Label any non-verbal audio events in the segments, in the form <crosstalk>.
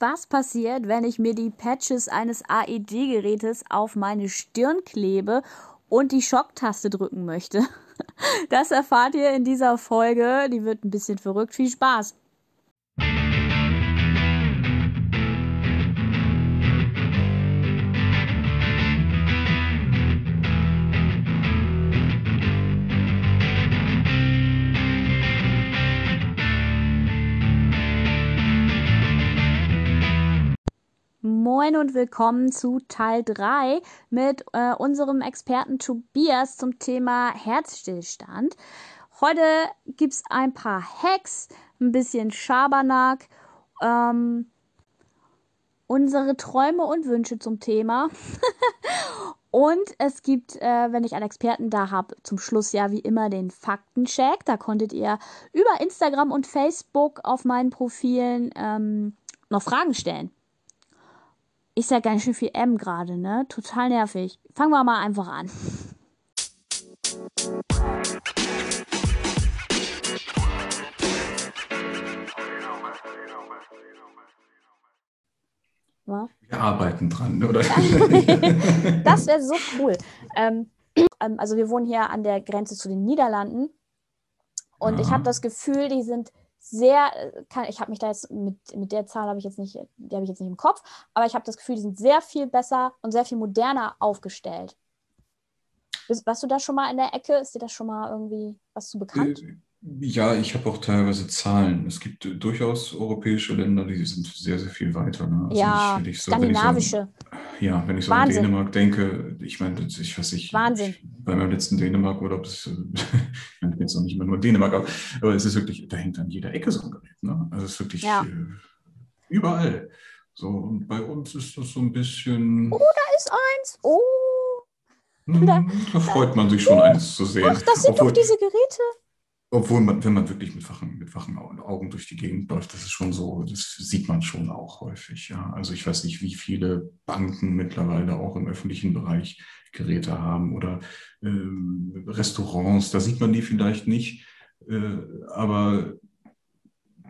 was passiert, wenn ich mir die Patches eines AED-Gerätes auf meine Stirn klebe und die Schocktaste drücken möchte. <laughs> Das erfahrt ihr in dieser Folge. Die wird ein bisschen verrückt. Viel Spaß! Moin und willkommen zu Teil 3 mit äh, unserem Experten Tobias zum Thema Herzstillstand. Heute gibt es ein paar Hacks, ein bisschen Schabernack, ähm, unsere Träume und Wünsche zum Thema. <laughs> und es gibt, äh, wenn ich einen Experten da habe, zum Schluss ja wie immer den Faktencheck. Da konntet ihr über Instagram und Facebook auf meinen Profilen ähm, noch Fragen stellen. Ist ja ganz schön viel M gerade, ne? Total nervig. Fangen wir mal einfach an. Was? Wir arbeiten dran, oder? <laughs> <laughs> das wäre so cool. Ähm, ähm, also wir wohnen hier an der Grenze zu den Niederlanden und ja. ich habe das Gefühl, die sind sehr, äh, kann, ich habe mich da jetzt mit, mit der Zahl habe ich jetzt nicht, die habe ich jetzt nicht im Kopf, aber ich habe das Gefühl, die sind sehr viel besser und sehr viel moderner aufgestellt. Warst du da schon mal in der Ecke? Ist dir das schon mal irgendwie was zu bekannt? Äh, ja, ich habe auch teilweise Zahlen. Es gibt durchaus europäische Länder, die sind sehr, sehr viel weiter. Ne? Also ja, ich, so, skandinavische. Wenn so, ja, wenn ich so Wahnsinn. an Dänemark denke, ich meine, ich weiß nicht, Wahnsinn. bei meinem letzten Dänemark-Urlaub, <laughs> ich meine jetzt noch nicht immer nur Dänemark, aber, aber es ist wirklich, da hängt an jeder Ecke so ein Gerät. Ne? Also es ist wirklich ja. äh, überall. So, und bei uns ist das so ein bisschen. Oh, da ist eins. Oh. Hm, da, da, freut man sich schon, eins zu sehen. Ach, das sind Obwohl, doch diese Geräte. Obwohl man, wenn man wirklich mit wachen, mit wachen Augen durch die Gegend läuft, das ist schon so, das sieht man schon auch häufig. Ja. Also ich weiß nicht, wie viele Banken mittlerweile auch im öffentlichen Bereich Geräte haben oder äh, Restaurants, da sieht man die vielleicht nicht. Äh, aber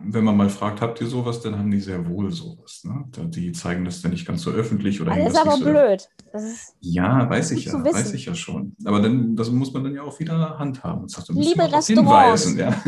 wenn man mal fragt, habt ihr sowas, dann haben die sehr wohl sowas. Ne? Die zeigen das dann nicht ganz so öffentlich oder. Das ist aber so blöd. ja, weiß ich ja, weiß ich ja schon. Aber dann, das muss man dann ja auch wieder handhaben. Das heißt, Liebe Restaurants, ja. <laughs>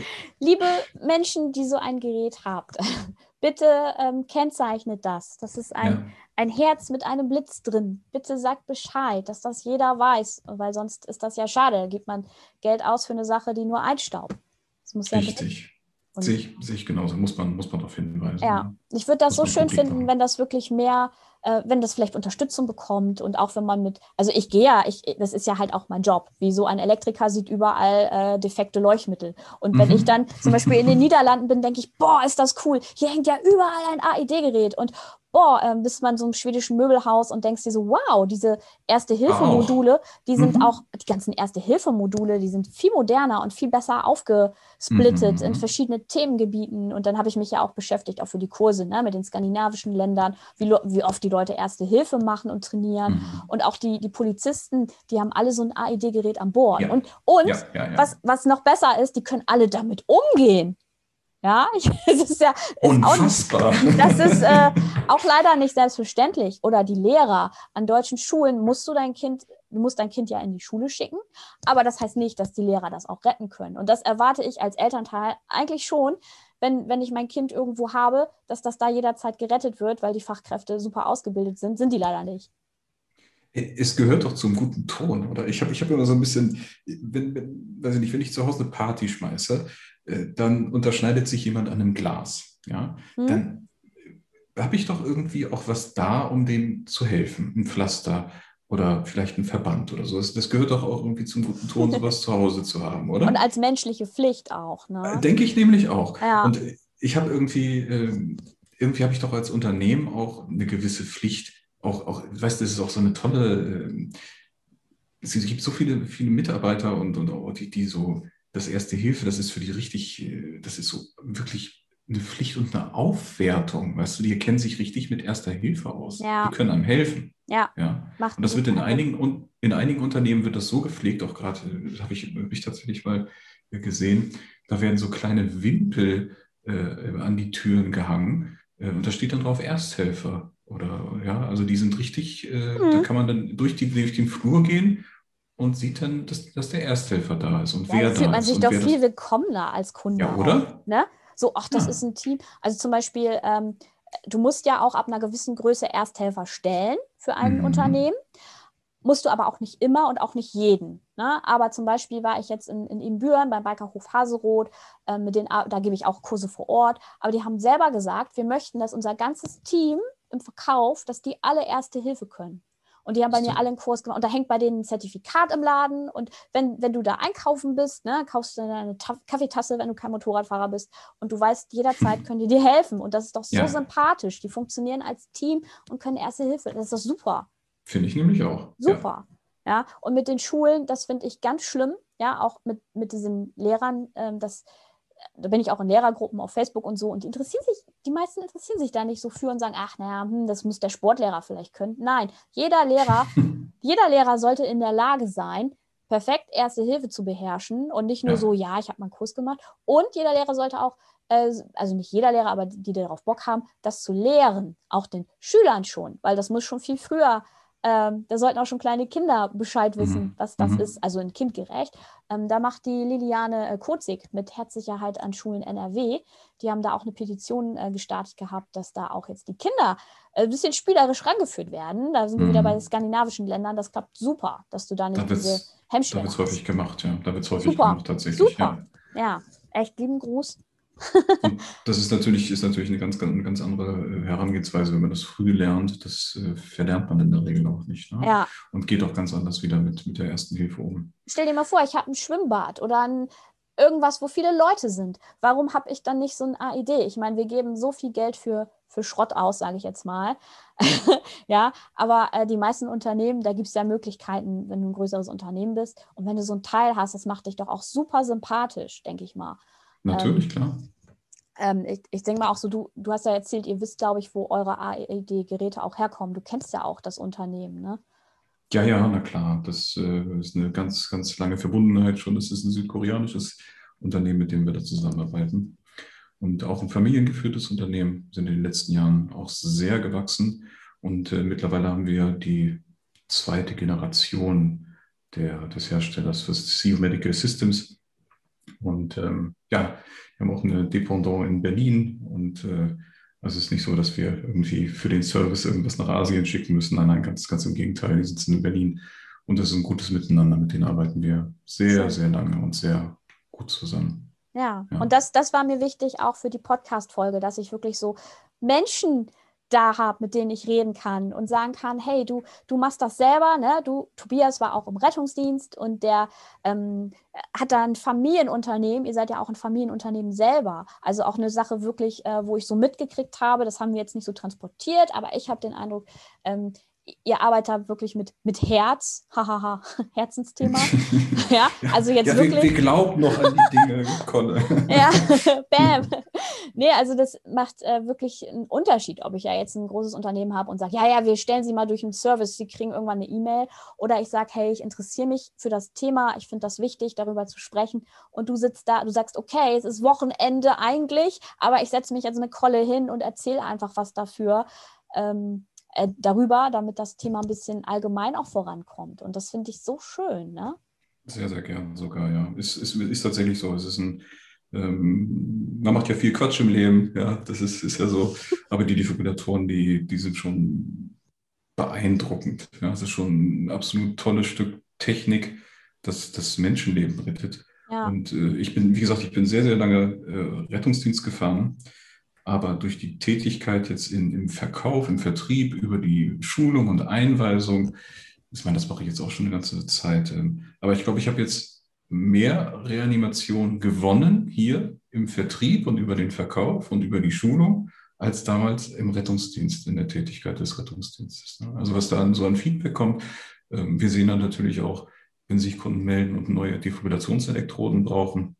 <laughs> liebe Menschen, die so ein Gerät habt, <laughs> bitte ähm, kennzeichnet das. Das ist ein, ja. ein Herz mit einem Blitz drin. Bitte sagt Bescheid, dass das jeder weiß, weil sonst ist das ja schade. Da gibt man Geld aus für eine Sache, die nur einstaubt. Das muss ja Richtig. Sehe ich, sehe ich genauso, muss man, muss man darauf hinweisen. Ja, ich würde das muss so schön finden, wenn das wirklich mehr, äh, wenn das vielleicht Unterstützung bekommt und auch wenn man mit, also ich gehe ja, ich, das ist ja halt auch mein Job. Wie so ein Elektriker sieht überall äh, defekte Leuchtmittel. Und wenn mhm. ich dann zum Beispiel in den <laughs> Niederlanden bin, denke ich, boah, ist das cool. Hier hängt ja überall ein AED-Gerät und boah, äh, bist man so einem schwedischen Möbelhaus und denkst dir so, wow, diese Erste-Hilfe-Module, die sind mhm. auch, die ganzen Erste-Hilfe-Module, die sind viel moderner und viel besser aufgesplittet mhm. in verschiedene Themengebieten. Und dann habe ich mich ja auch beschäftigt, auch für die Kurse, ne, mit den skandinavischen Ländern, wie, wie oft die Leute Erste Hilfe machen und trainieren. Mhm. Und auch die, die Polizisten, die haben alle so ein AED-Gerät an Bord. Ja. Und, und ja, ja, Was, was noch besser ist, die können alle damit umgehen. Ja, <laughs> ich, das ist ja ist Unfassbar. Auch, das ist äh, auch leider nicht selbstverständlich. Oder die Lehrer an deutschen Schulen musst du dein Kind, du musst dein Kind ja in die Schule schicken, aber das heißt nicht, dass die Lehrer das auch retten können. Und das erwarte ich als Elternteil eigentlich schon, wenn, wenn ich mein Kind irgendwo habe, dass das da jederzeit gerettet wird, weil die Fachkräfte super ausgebildet sind, sind die leider nicht. Es gehört doch zum guten Ton, oder? Ich habe ich hab immer so ein bisschen, wenn, wenn, weiß ich nicht, wenn ich zu Hause eine Party schmeiße, äh, dann unterschneidet sich jemand an einem Glas. Ja? Hm. Dann habe ich doch irgendwie auch was da, um dem zu helfen. Ein Pflaster oder vielleicht ein Verband oder so. Das, gehört doch auch irgendwie zum guten Ton, <laughs> sowas zu Hause zu haben, oder? Und als menschliche Pflicht auch. Ne? Äh, denke ich nämlich auch. Ja. Und ich habe irgendwie, äh, irgendwie habe ich doch als Unternehmen auch eine gewisse Pflicht, auch, auch weißt du, das ist auch so eine tolle, es gibt so viele, viele Mitarbeiter und, und auch die, die so das Erste Hilfe, das ist für die richtig, äh, das ist so wirklich eine Pflicht und eine Aufwertung. Weißt du, die kennen sich richtig mit Erster Hilfe aus. Ja. Die können einem helfen. Ja. ja. und das wird in einigen, in einigen Unternehmen wird das so gepflegt, auch gerade, das äh, habe ich, hab ich tatsächlich mal gesehen, da werden so kleine Wimpel äh, an die Türen gehangen, äh, und da steht dann drauf Ersthelfer. Oder ja, also die sind richtig, äh, mhm. da kann man dann durch, die, durch den Flur gehen und sieht dann, dass, dass der Ersthelfer da ist und ja, wer da fühlt man ist. sich doch viel willkommener als Kunde. Ja, oder? Auch, ne? So, ach, das ja. ist ein Team. Also zum Beispiel, ähm, du musst ja auch ab einer gewissen Größe Ersthelfer stellen für ein mhm. Unternehmen. Musst du aber auch nicht immer und auch nicht jeden. Ne? Aber zum Beispiel war ich jetzt in, in Ibüren beim Bikerhof Haseroth, äh, mit den, da gebe ich auch Kurse vor Ort. Aber die haben selber gesagt, wir möchten, dass unser ganzes Team im Verkauf, dass die alle Erste Hilfe können. Und die haben bei mir alle einen Kurs gemacht. Und da hängt bei denen ein Zertifikat im Laden. Und wenn, wenn du da einkaufen bist, ne, kaufst du eine Ta Kaffeetasse, wenn du kein Motorradfahrer bist. Und du weißt, jederzeit <laughs> können die dir helfen. Und das ist doch so ja. sympathisch. Die funktionieren als Team und können Erste Hilfe. Das ist doch super. Finde ich nämlich auch. Super. Ja. ja. Und mit den Schulen, das finde ich ganz schlimm. Ja, auch mit, mit diesen Lehrern, ähm, das da bin ich auch in Lehrergruppen auf Facebook und so und die interessieren sich, die meisten interessieren sich da nicht so für und sagen, ach naja, hm, das muss der Sportlehrer vielleicht können. Nein, jeder Lehrer, <laughs> jeder Lehrer sollte in der Lage sein, perfekt Erste Hilfe zu beherrschen und nicht nur ja. so, ja, ich habe mal einen Kurs gemacht. Und jeder Lehrer sollte auch, äh, also nicht jeder Lehrer, aber die, die darauf Bock haben, das zu lehren, auch den Schülern schon, weil das muss schon viel früher ähm, da sollten auch schon kleine Kinder Bescheid mhm. wissen, mhm. was das mhm. ist, also ein kindgerecht. Ähm, da macht die Liliane äh, Kozig mit Herzsicherheit an Schulen NRW. Die haben da auch eine Petition äh, gestartet gehabt, dass da auch jetzt die Kinder äh, ein bisschen spielerisch rangeführt werden. Da sind wir wieder bei den mhm. skandinavischen Ländern. Das klappt super, dass du da nicht da diese Hemmschwelle Da wird es häufig gemacht, ja. Da wird es häufig super. gemacht, tatsächlich. Super. Ja. ja, echt lieben Gruß das ist natürlich, ist natürlich eine ganz, ganz, ganz andere äh, Herangehensweise, wenn man das früh lernt. Das äh, verlernt man in der Regel auch nicht. Ne? Ja. Und geht auch ganz anders wieder mit, mit der ersten Hilfe um. Stell dir mal vor, ich habe ein Schwimmbad oder ein, irgendwas, wo viele Leute sind. Warum habe ich dann nicht so ein AID? Ich meine, wir geben so viel Geld für, für Schrott aus, sage ich jetzt mal. <laughs> ja, aber äh, die meisten Unternehmen, da gibt es ja Möglichkeiten, wenn du ein größeres Unternehmen bist. Und wenn du so ein Teil hast, das macht dich doch auch super sympathisch, denke ich mal. Natürlich, ähm, klar. Ähm, ich, ich denke mal auch so, du, du hast ja erzählt, ihr wisst, glaube ich, wo eure AED-Geräte auch herkommen. Du kennst ja auch das Unternehmen, ne? Ja, ja, na klar. Das äh, ist eine ganz, ganz lange Verbundenheit schon. Das ist ein südkoreanisches Unternehmen, mit dem wir da zusammenarbeiten. Und auch ein familiengeführtes Unternehmen sind in den letzten Jahren auch sehr gewachsen. Und äh, mittlerweile haben wir die zweite Generation der, des Herstellers für CEO Medical Systems. Und ähm, ja, wir haben auch eine Dependant in Berlin und äh, also es ist nicht so, dass wir irgendwie für den Service irgendwas nach Asien schicken müssen. Nein, nein, ganz, ganz im Gegenteil. Die sitzen in Berlin und das ist ein gutes Miteinander. Mit denen arbeiten wir sehr, sehr lange und sehr gut zusammen. Ja, ja. und das, das war mir wichtig auch für die Podcast-Folge, dass ich wirklich so Menschen da habe, mit denen ich reden kann und sagen kann, hey, du, du machst das selber, ne? Du, Tobias war auch im Rettungsdienst und der ähm, hat da ein Familienunternehmen, ihr seid ja auch ein Familienunternehmen selber. Also auch eine Sache wirklich, äh, wo ich so mitgekriegt habe, das haben wir jetzt nicht so transportiert, aber ich habe den Eindruck, ähm, ihr arbeitet wirklich mit, mit Herz, hahaha, <laughs> Herzensthema. <laughs> ja, also jetzt ja, wirklich. Wir, wir glauben noch an die Dinge, <laughs> Conne. ja, bam. Nee, also das macht äh, wirklich einen Unterschied, ob ich ja jetzt ein großes Unternehmen habe und sage, ja, ja, wir stellen Sie mal durch einen Service, Sie kriegen irgendwann eine E-Mail. Oder ich sage, hey, ich interessiere mich für das Thema, ich finde das wichtig, darüber zu sprechen. Und du sitzt da, du sagst, okay, es ist Wochenende eigentlich, aber ich setze mich als eine Kolle hin und erzähle einfach was dafür. Ähm, äh, darüber, damit das Thema ein bisschen allgemein auch vorankommt. Und das finde ich so schön. Ne? Sehr, sehr gern sogar, ja. Ist, ist, ist tatsächlich so. Es ist ein, ähm, man macht ja viel Quatsch im Leben, ja, das ist, ist ja so. Aber die Defibrillatoren, die, die sind schon beeindruckend. Ja, es ist schon ein absolut tolles Stück Technik, das das Menschenleben rettet. Ja. Und äh, ich bin, wie gesagt, ich bin sehr, sehr lange äh, Rettungsdienst gefahren aber durch die Tätigkeit jetzt in, im Verkauf, im Vertrieb, über die Schulung und Einweisung, ich meine, das mache ich jetzt auch schon eine ganze Zeit. Ähm, aber ich glaube, ich habe jetzt mehr Reanimation gewonnen hier im Vertrieb und über den Verkauf und über die Schulung als damals im Rettungsdienst, in der Tätigkeit des Rettungsdienstes. Ne? Also was da so ein Feedback kommt, ähm, wir sehen dann natürlich auch, wenn sich Kunden melden und neue Defibrillationselektroden brauchen,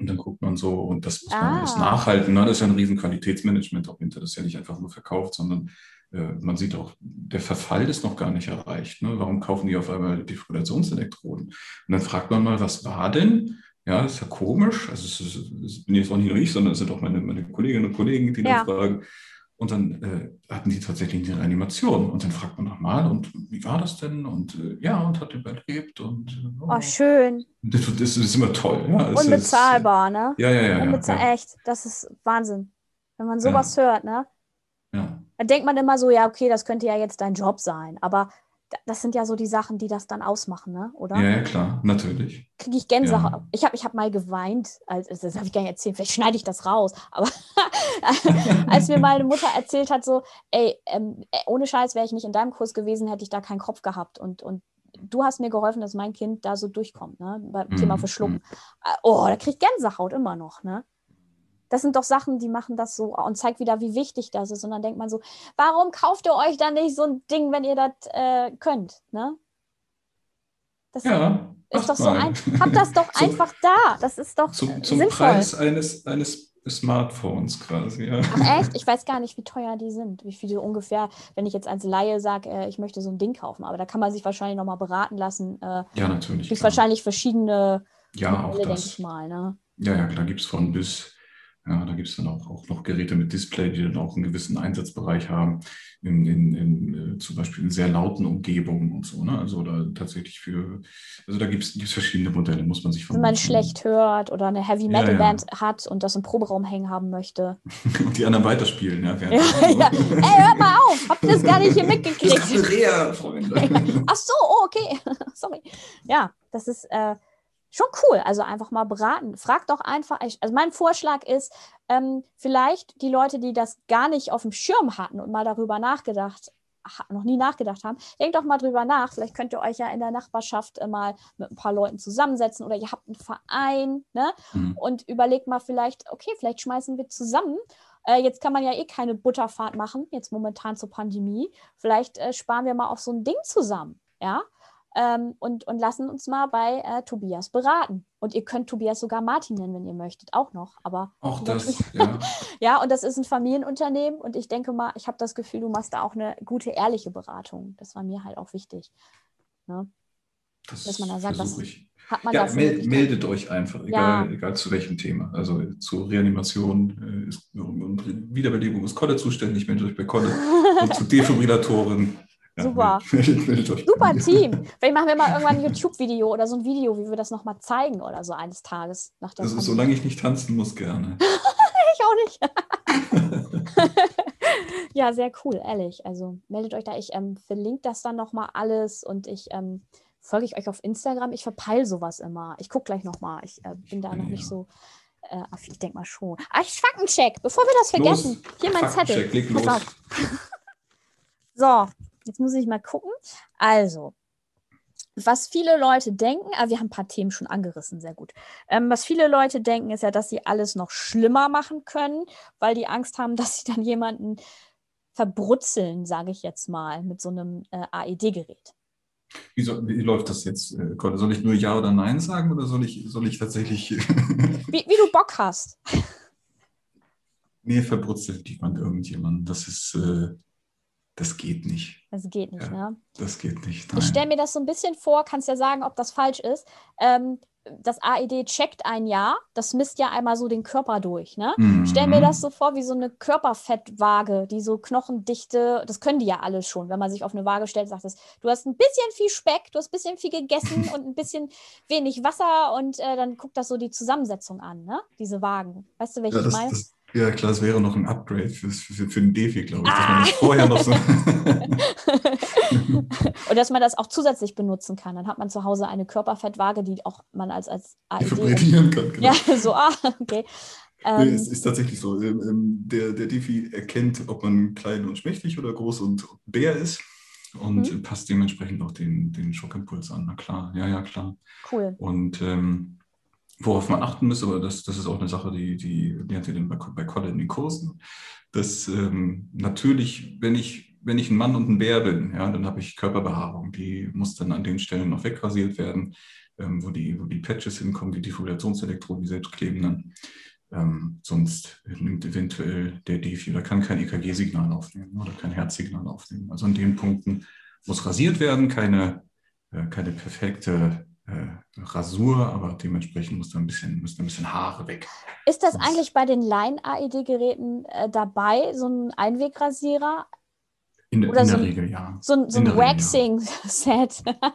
und dann guckt man so, und das muss man ah. alles nachhalten. Ne? Das ist ja ein riesen Qualitätsmanagement auch hinter. Das ist ja nicht einfach nur verkauft, sondern äh, man sieht auch, der Verfall ist noch gar nicht erreicht. Ne? Warum kaufen die auf einmal Defibrillationselektroden? Und dann fragt man mal, was war denn? Ja, das ist ja komisch. Also es, ist, es bin jetzt auch nicht nur ich, sondern es sind auch meine, meine Kolleginnen und Kollegen, die ja. dann fragen. Und dann äh, hatten die tatsächlich eine Reanimation. Und dann fragt man nochmal, und wie war das denn? Und äh, ja, und hat überlebt. Und, äh, oh, oh, schön. Das, das, das, ist immer toll. Ja. Unbezahlbar, ist, ne? Ja, ja, ja. Unbezahl ja, Echt, das ist Wahnsinn. Wenn man sowas ja. hört, ne? Ja. Dann denkt man immer so, ja, okay, das könnte ja jetzt dein Job sein. Aber das sind ja so die Sachen, die das dann ausmachen, ne? oder? Ja, ja klar, natürlich. Kriege ich Gänsehaut. Ja. Ich habe ich hab mal geweint, als, das habe ich gar nicht erzählt, vielleicht schneide ich das raus, aber <laughs> als mir meine Mutter erzählt hat, so, ey, ähm, äh, ohne Scheiß wäre ich nicht in deinem Kurs gewesen, hätte ich da keinen Kopf gehabt und, und du hast mir geholfen, dass mein Kind da so durchkommt, ne? beim mhm. Thema Verschlucken. Mhm. Äh, oh, da kriege ich Gänsehaut immer noch, ne? Das sind doch Sachen, die machen das so und zeigt wieder, wie wichtig das ist. Und dann denkt man so, warum kauft ihr euch dann nicht so ein Ding, wenn ihr das äh, könnt? Ne? Das ja, ist doch so ein, habt das doch <laughs> einfach da. Das ist doch zum, zum sinnvoll. Preis eines, eines Smartphones quasi. Ja. Ach echt? Ich weiß gar nicht, wie teuer die sind. Wie viel ungefähr, wenn ich jetzt als Laie sage, äh, ich möchte so ein Ding kaufen. Aber da kann man sich wahrscheinlich nochmal beraten lassen. Äh, ja, natürlich. Gibt wahrscheinlich verschiedene ja, Modelle, auch das. denke ich mal. Ne? Ja, ja, da gibt es von bis ja, da gibt es dann auch, auch noch Geräte mit Display, die dann auch einen gewissen Einsatzbereich haben, in, in, in äh, zum Beispiel in sehr lauten Umgebungen und so. Ne? Also da tatsächlich für, also da gibt es verschiedene Modelle, muss man sich von. Wenn man schlecht hört oder eine Heavy Metal ja, ja. Band hat und das im Proberaum hängen haben möchte. <laughs> und die anderen weiterspielen, ja. ja, ja. Ey, hört mal auf, habt ihr das gar nicht hier mitgekriegt? Das ist Freunde. Ach so, oh, okay. <laughs> Sorry. Ja, das ist. Äh, schon cool. Also einfach mal beraten. Frag doch einfach. Also mein Vorschlag ist, ähm, vielleicht die Leute, die das gar nicht auf dem Schirm hatten und mal darüber nachgedacht, noch nie nachgedacht haben, denkt doch mal drüber nach. Vielleicht könnt ihr euch ja in der Nachbarschaft äh, mal mit ein paar Leuten zusammensetzen oder ihr habt einen Verein ne? Mhm. und überlegt mal vielleicht, okay, vielleicht schmeißen wir zusammen. Äh, jetzt kann man ja eh keine Butterfahrt machen, jetzt momentan zur Pandemie. Vielleicht äh, sparen wir mal auf so ein Ding zusammen. Ja, ähm, und, und lassen uns mal bei äh, Tobias beraten. Und ihr könnt Tobias sogar Martin nennen, wenn ihr möchtet, auch noch. Aber auch das, ja. <laughs> ja, und das ist ein Familienunternehmen und ich denke mal, ich habe das Gefühl, du machst da auch eine gute, ehrliche Beratung. Das war mir halt auch wichtig. Ne? Das Dass man da sagt, was ich. hat man ja, da mel meldet euch einfach, egal, ja. egal zu welchem Thema. Also zur Reanimation äh, ist, und Wiederbelebung ist Kolle zuständig, meldet euch bei Kolle. und zu <laughs> Defibrillatoren Super. <laughs> Super Team. Vielleicht machen wir mal irgendwann ein YouTube-Video oder so ein Video, wie wir das nochmal zeigen oder so eines Tages. Nach der also, solange ich nicht tanzen muss, gerne. <laughs> ich auch nicht. <laughs> ja, sehr cool, ehrlich. Also meldet euch da. Ich ähm, verlinke das dann nochmal alles und ich ähm, folge ich euch auf Instagram. Ich verpeile sowas immer. Ich gucke gleich nochmal. Ich äh, bin da noch nicht so. Äh, ich denke mal schon. Ich Faktencheck, bevor wir das vergessen. Los. Hier mein Zettel. Leg los. so, Jetzt muss ich mal gucken. Also, was viele Leute denken, aber ah, wir haben ein paar Themen schon angerissen, sehr gut. Ähm, was viele Leute denken, ist ja, dass sie alles noch schlimmer machen können, weil die Angst haben, <laughs> dass sie dann jemanden verbrutzeln, sage ich jetzt mal, mit so einem äh, AED-Gerät. Wie, soll, wie, läuft das jetzt, äh, Soll ich nur Ja oder Nein sagen oder soll ich, soll ich tatsächlich. <laughs> wie, wie, du Bock hast. Nee, verbrutzelt jemand irgendjemand. Das ist. Äh das geht nicht. Das geht nicht, ja, ne? Das geht nicht. Nein. Ich stelle mir das so ein bisschen vor, kannst ja sagen, ob das falsch ist. Ähm, das AED checkt ein Jahr, das misst ja einmal so den Körper durch. Ne? Mhm. Stell mir das so vor wie so eine Körperfettwaage, die so Knochendichte, das können die ja alle schon, wenn man sich auf eine Waage stellt, sagt es, du hast ein bisschen viel Speck, du hast ein bisschen viel gegessen <laughs> und ein bisschen wenig Wasser und äh, dann guckt das so die Zusammensetzung an, ne? diese Wagen. Weißt du, welche ja, das, ich meine? Das, ja, klar, es wäre noch ein Upgrade für, für, für den Defi, glaube ich, ah. dass man das vorher noch so. <laughs> Und dass man das auch zusätzlich benutzen kann. Dann hat man zu Hause eine Körperfettwaage, die auch man als, als AED. kann, <laughs> genau. Ja, so, ah, okay. Ähm, nee, es ist tatsächlich so. Ähm, ähm, der, der Defi erkennt, ob man klein und schmächtig oder groß und bär ist und mhm. passt dementsprechend auch den, den Schockimpuls an. Na klar, ja, ja, klar. Cool. Und ähm, worauf man achten muss, aber das, das ist auch eine Sache, die, die lernt ihr dann bei, bei Colin in den Kursen, dass ähm, natürlich, wenn ich, wenn ich ein Mann und ein Bär bin, ja, dann habe ich Körperbehaarung, die muss dann an den Stellen noch wegrasiert werden, ähm, wo, die, wo die Patches hinkommen, die Defibrillationselektroden, die selbst kleben dann. Ähm, sonst nimmt eventuell der Defi oder kann kein EKG-Signal aufnehmen oder kein Herzsignal aufnehmen. Also an den Punkten muss rasiert werden, keine, äh, keine perfekte äh, Rasur, aber dementsprechend muss da ein bisschen, muss da ein bisschen Haare weg. Ist das Sonst eigentlich bei den Line-AED-Geräten äh, dabei, so ein Einwegrasierer? In, in so der Regel, ja. So, so ein Waxing-Set. Ja.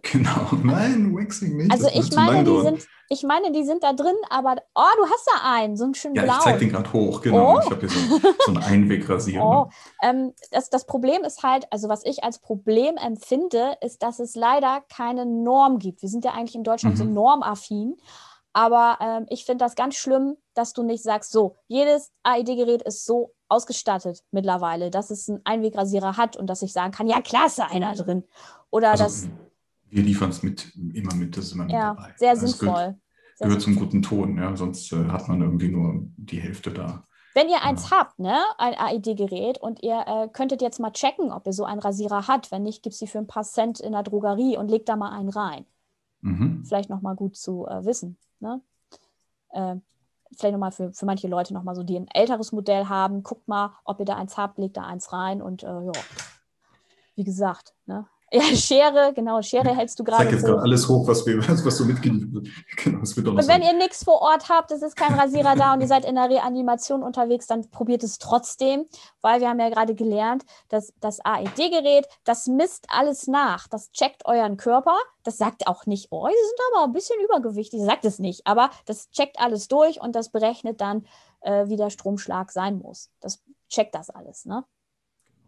<laughs> genau, nein, Waxing nicht. Also ich meine, die sind, ich meine, die sind da drin, aber oh, du hast da einen, so einen schönen ja, blauen. Ich zeig den gerade hoch, genau. Oh. Ich habe hier so, so einen Einwegrasierer. Oh. Ähm, das, das Problem ist halt, also was ich als Problem empfinde, ist, dass es leider keine Norm gibt. Wir sind ja eigentlich in Deutschland mhm. so normaffin. Aber ähm, ich finde das ganz schlimm, dass du nicht sagst, so, jedes AED-Gerät ist so ausgestattet mittlerweile, dass es einen Einwegrasierer hat und dass ich sagen kann, ja, klar ist da einer drin. Oder also, dass. Wir liefern es mit, immer mit, das ist immer mit ja, dabei. Sehr also sinnvoll. Gehört, sehr gehört sinnvoll. zum guten Ton, ja, sonst äh, hat man irgendwie nur die Hälfte da. Wenn ihr eins ja. habt, ne, ein AED-Gerät und ihr äh, könntet jetzt mal checken, ob ihr so einen Rasierer habt. Wenn nicht, gibt es die für ein paar Cent in der Drogerie und legt da mal einen rein. Mhm. Vielleicht nochmal gut zu äh, wissen. Ne? Äh, vielleicht nochmal für, für manche Leute nochmal so, die ein älteres Modell haben, guckt mal, ob ihr da eins habt, legt da eins rein und äh, ja, wie gesagt, ne? Ja, Schere, genau, Schere hältst du gerade. Ich jetzt gerade alles hoch, was, wir, <laughs> was du mitgeliefert genau, Und wenn sein. ihr nichts vor Ort habt, es ist kein Rasierer da und ihr seid in der Reanimation unterwegs, dann probiert es trotzdem, weil wir haben ja gerade gelernt, dass das AED-Gerät, das misst alles nach. Das checkt euren Körper. Das sagt auch nicht, oh, sie sind aber ein bisschen übergewichtig. Das sagt es nicht, aber das checkt alles durch und das berechnet dann, äh, wie der Stromschlag sein muss. Das checkt das alles, ne?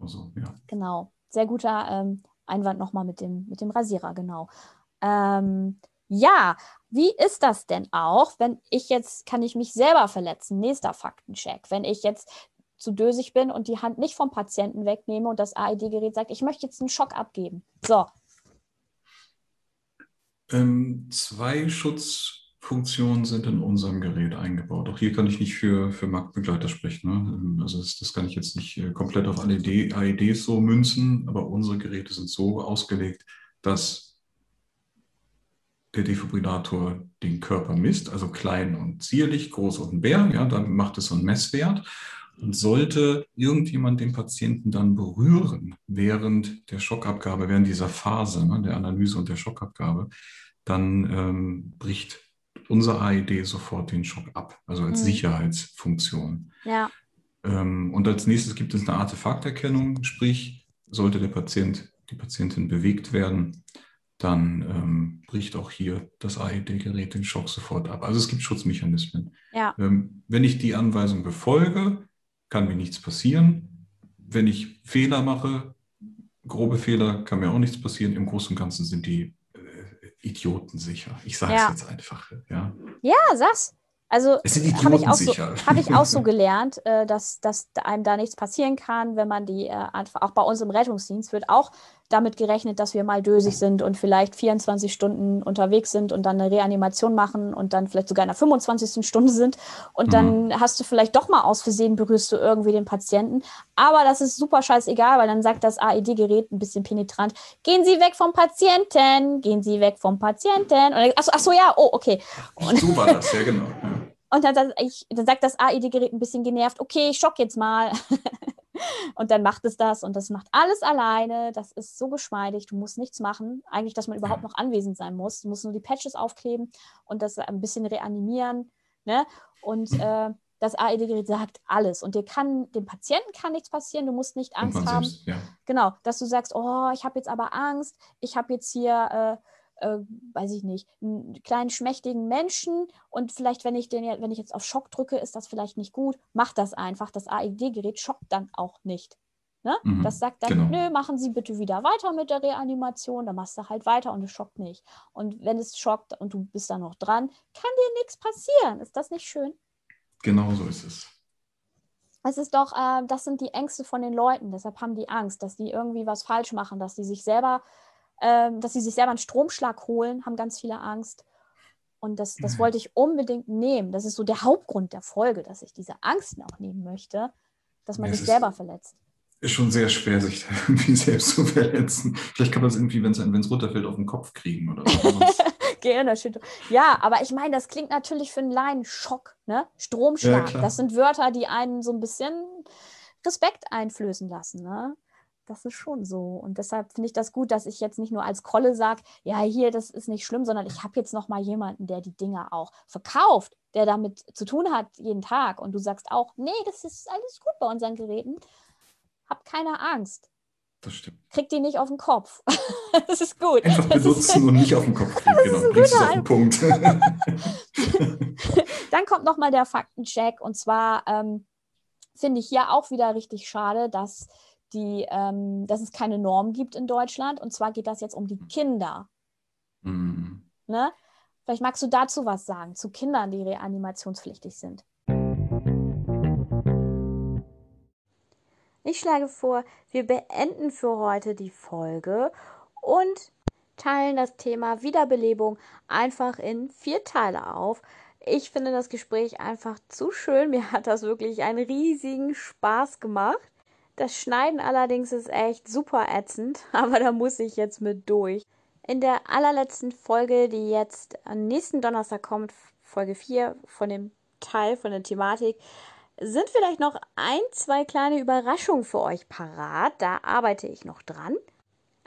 Also, ja. Genau. Sehr guter ähm, Einwand nochmal mit dem, mit dem Rasierer, genau. Ähm, ja, wie ist das denn auch, wenn ich jetzt, kann ich mich selber verletzen? Nächster Faktencheck. Wenn ich jetzt zu dösig bin und die Hand nicht vom Patienten wegnehme und das AED-Gerät sagt, ich möchte jetzt einen Schock abgeben. So. Ähm, zwei Schutz Funktionen sind in unserem Gerät eingebaut. Auch hier kann ich nicht für, für Marktbegleiter sprechen. Ne? Also das, das, kann ich jetzt nicht äh, komplett auf alle AEDs so münzen, aber unsere Geräte sind so ausgelegt, dass der Defibrillator den Körper misst, also klein und zierlich, groß und bär, ja, dann macht es so einen Messwert. Und sollte irgendjemand den Patienten dann berühren während der Schockabgabe, während dieser Phase ne, der Analyse und der Schockabgabe, dann ähm, bricht unser AED sofort den Schock ab, also als mhm. Sicherheitsfunktion. Ja. Ähm, und als nächstes gibt es eine Artefakterkennung, sprich, sollte der Patient, die Patientin bewegt werden, dann ähm, bricht auch hier das AED-Gerät den Schock sofort ab. Also es gibt Schutzmechanismen. Ja. Ähm, wenn ich die Anweisung befolge, kann mir nichts passieren. Wenn ich Fehler mache, grobe Fehler, kann mir auch nichts passieren. Im Großen und Ganzen sind die idiotensicher. Ich sage es ja. jetzt einfach. Ja, ja sag's. Also habe ich, auch so, hab ich auch so <laughs> gelernt, äh, dass, dass einem da nichts passieren kann, wenn man die äh, einfach, auch bei uns im Rettungsdienst wird auch damit gerechnet, dass wir mal dösig sind und vielleicht 24 Stunden unterwegs sind und dann eine Reanimation machen und dann vielleicht sogar in der 25. Stunde sind und mhm. dann hast du vielleicht doch mal aus Versehen berührst du irgendwie den Patienten. Aber das ist super scheißegal, weil dann sagt das AED-Gerät ein bisschen penetrant, gehen Sie weg vom Patienten, gehen Sie weg vom Patienten. Und dann, achso, achso, ja, oh, okay. Und so war das, ja genau. Und dann, dann sagt das AED-Gerät ein bisschen genervt, okay, ich schock jetzt mal. <laughs> und dann macht es das und das macht alles alleine. Das ist so geschmeidig, du musst nichts machen. Eigentlich, dass man überhaupt noch anwesend sein muss. Du musst nur die Patches aufkleben und das ein bisschen reanimieren. Ne? Und <laughs> äh, das AED-Gerät sagt alles. Und dir kann, dem Patienten kann nichts passieren, du musst nicht Angst haben. Selbst, ja. Genau, dass du sagst, oh, ich habe jetzt aber Angst, ich habe jetzt hier. Äh, äh, weiß ich nicht, einen kleinen schmächtigen Menschen und vielleicht, wenn ich den, wenn ich jetzt auf Schock drücke, ist das vielleicht nicht gut. Mach das einfach. Das AED-Gerät schockt dann auch nicht. Ne? Mhm, das sagt dann, genau. nö, machen Sie bitte wieder weiter mit der Reanimation, dann machst du halt weiter und es schockt nicht. Und wenn es schockt und du bist da noch dran, kann dir nichts passieren. Ist das nicht schön? Genau so ist es. Es ist doch, äh, das sind die Ängste von den Leuten. Deshalb haben die Angst, dass die irgendwie was falsch machen, dass die sich selber ähm, dass sie sich selber einen Stromschlag holen, haben ganz viele Angst. Und das, das mhm. wollte ich unbedingt nehmen. Das ist so der Hauptgrund der Folge, dass ich diese Angst auch nehmen möchte, dass man ja, sich selber verletzt. Ist schon sehr schwer, sich <laughs> irgendwie selbst zu verletzen. Vielleicht kann man es irgendwie, wenn es runterfällt, auf den Kopf kriegen oder so. <laughs> Gehirnerschütterung. Ja, aber ich meine, das klingt natürlich für einen Laien Schock, ne? Stromschlag. Ja, das sind Wörter, die einen so ein bisschen Respekt einflößen lassen, ne? Das ist schon so. Und deshalb finde ich das gut, dass ich jetzt nicht nur als Krolle sage, ja, hier, das ist nicht schlimm, sondern ich habe jetzt noch mal jemanden, der die Dinger auch verkauft, der damit zu tun hat jeden Tag. Und du sagst auch, nee, das ist alles gut bei unseren Geräten. Hab keine Angst. Das stimmt. Krieg die nicht auf den Kopf. <laughs> das ist gut. Einfach benutzen ist, und nicht auf den Kopf kriegen. <laughs> Genau, bringst auf den Punkt. <laughs> Dann kommt noch mal der Faktencheck. Und zwar ähm, finde ich hier auch wieder richtig schade, dass die, ähm, dass es keine Norm gibt in Deutschland. Und zwar geht das jetzt um die Kinder. Mhm. Ne? Vielleicht magst du dazu was sagen, zu Kindern, die reanimationspflichtig sind. Ich schlage vor, wir beenden für heute die Folge und teilen das Thema Wiederbelebung einfach in vier Teile auf. Ich finde das Gespräch einfach zu schön. Mir hat das wirklich einen riesigen Spaß gemacht. Das Schneiden allerdings ist echt super ätzend, <laughs> aber da muss ich jetzt mit durch. In der allerletzten Folge, die jetzt am nächsten Donnerstag kommt, Folge 4 von dem Teil von der Thematik, sind vielleicht noch ein, zwei kleine Überraschungen für euch parat. Da arbeite ich noch dran.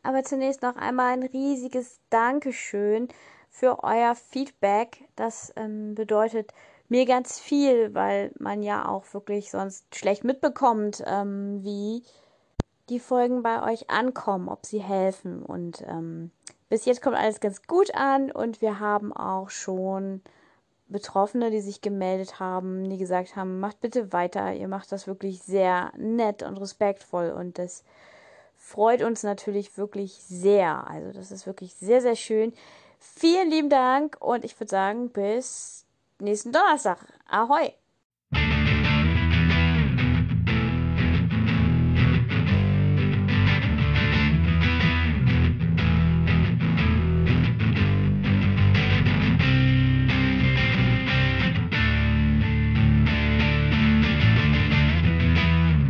Aber zunächst noch einmal ein riesiges Dankeschön für euer Feedback. Das ähm, bedeutet mir ganz viel, weil man ja auch wirklich sonst schlecht mitbekommt, ähm, wie die Folgen bei euch ankommen, ob sie helfen. Und ähm, bis jetzt kommt alles ganz gut an und wir haben auch schon Betroffene, die sich gemeldet haben, die gesagt haben, macht bitte weiter, ihr macht das wirklich sehr nett und respektvoll und das freut uns natürlich wirklich sehr. Also das ist wirklich sehr, sehr schön. Vielen lieben Dank und ich würde sagen, bis nächsten Donnerstag. Ahoi!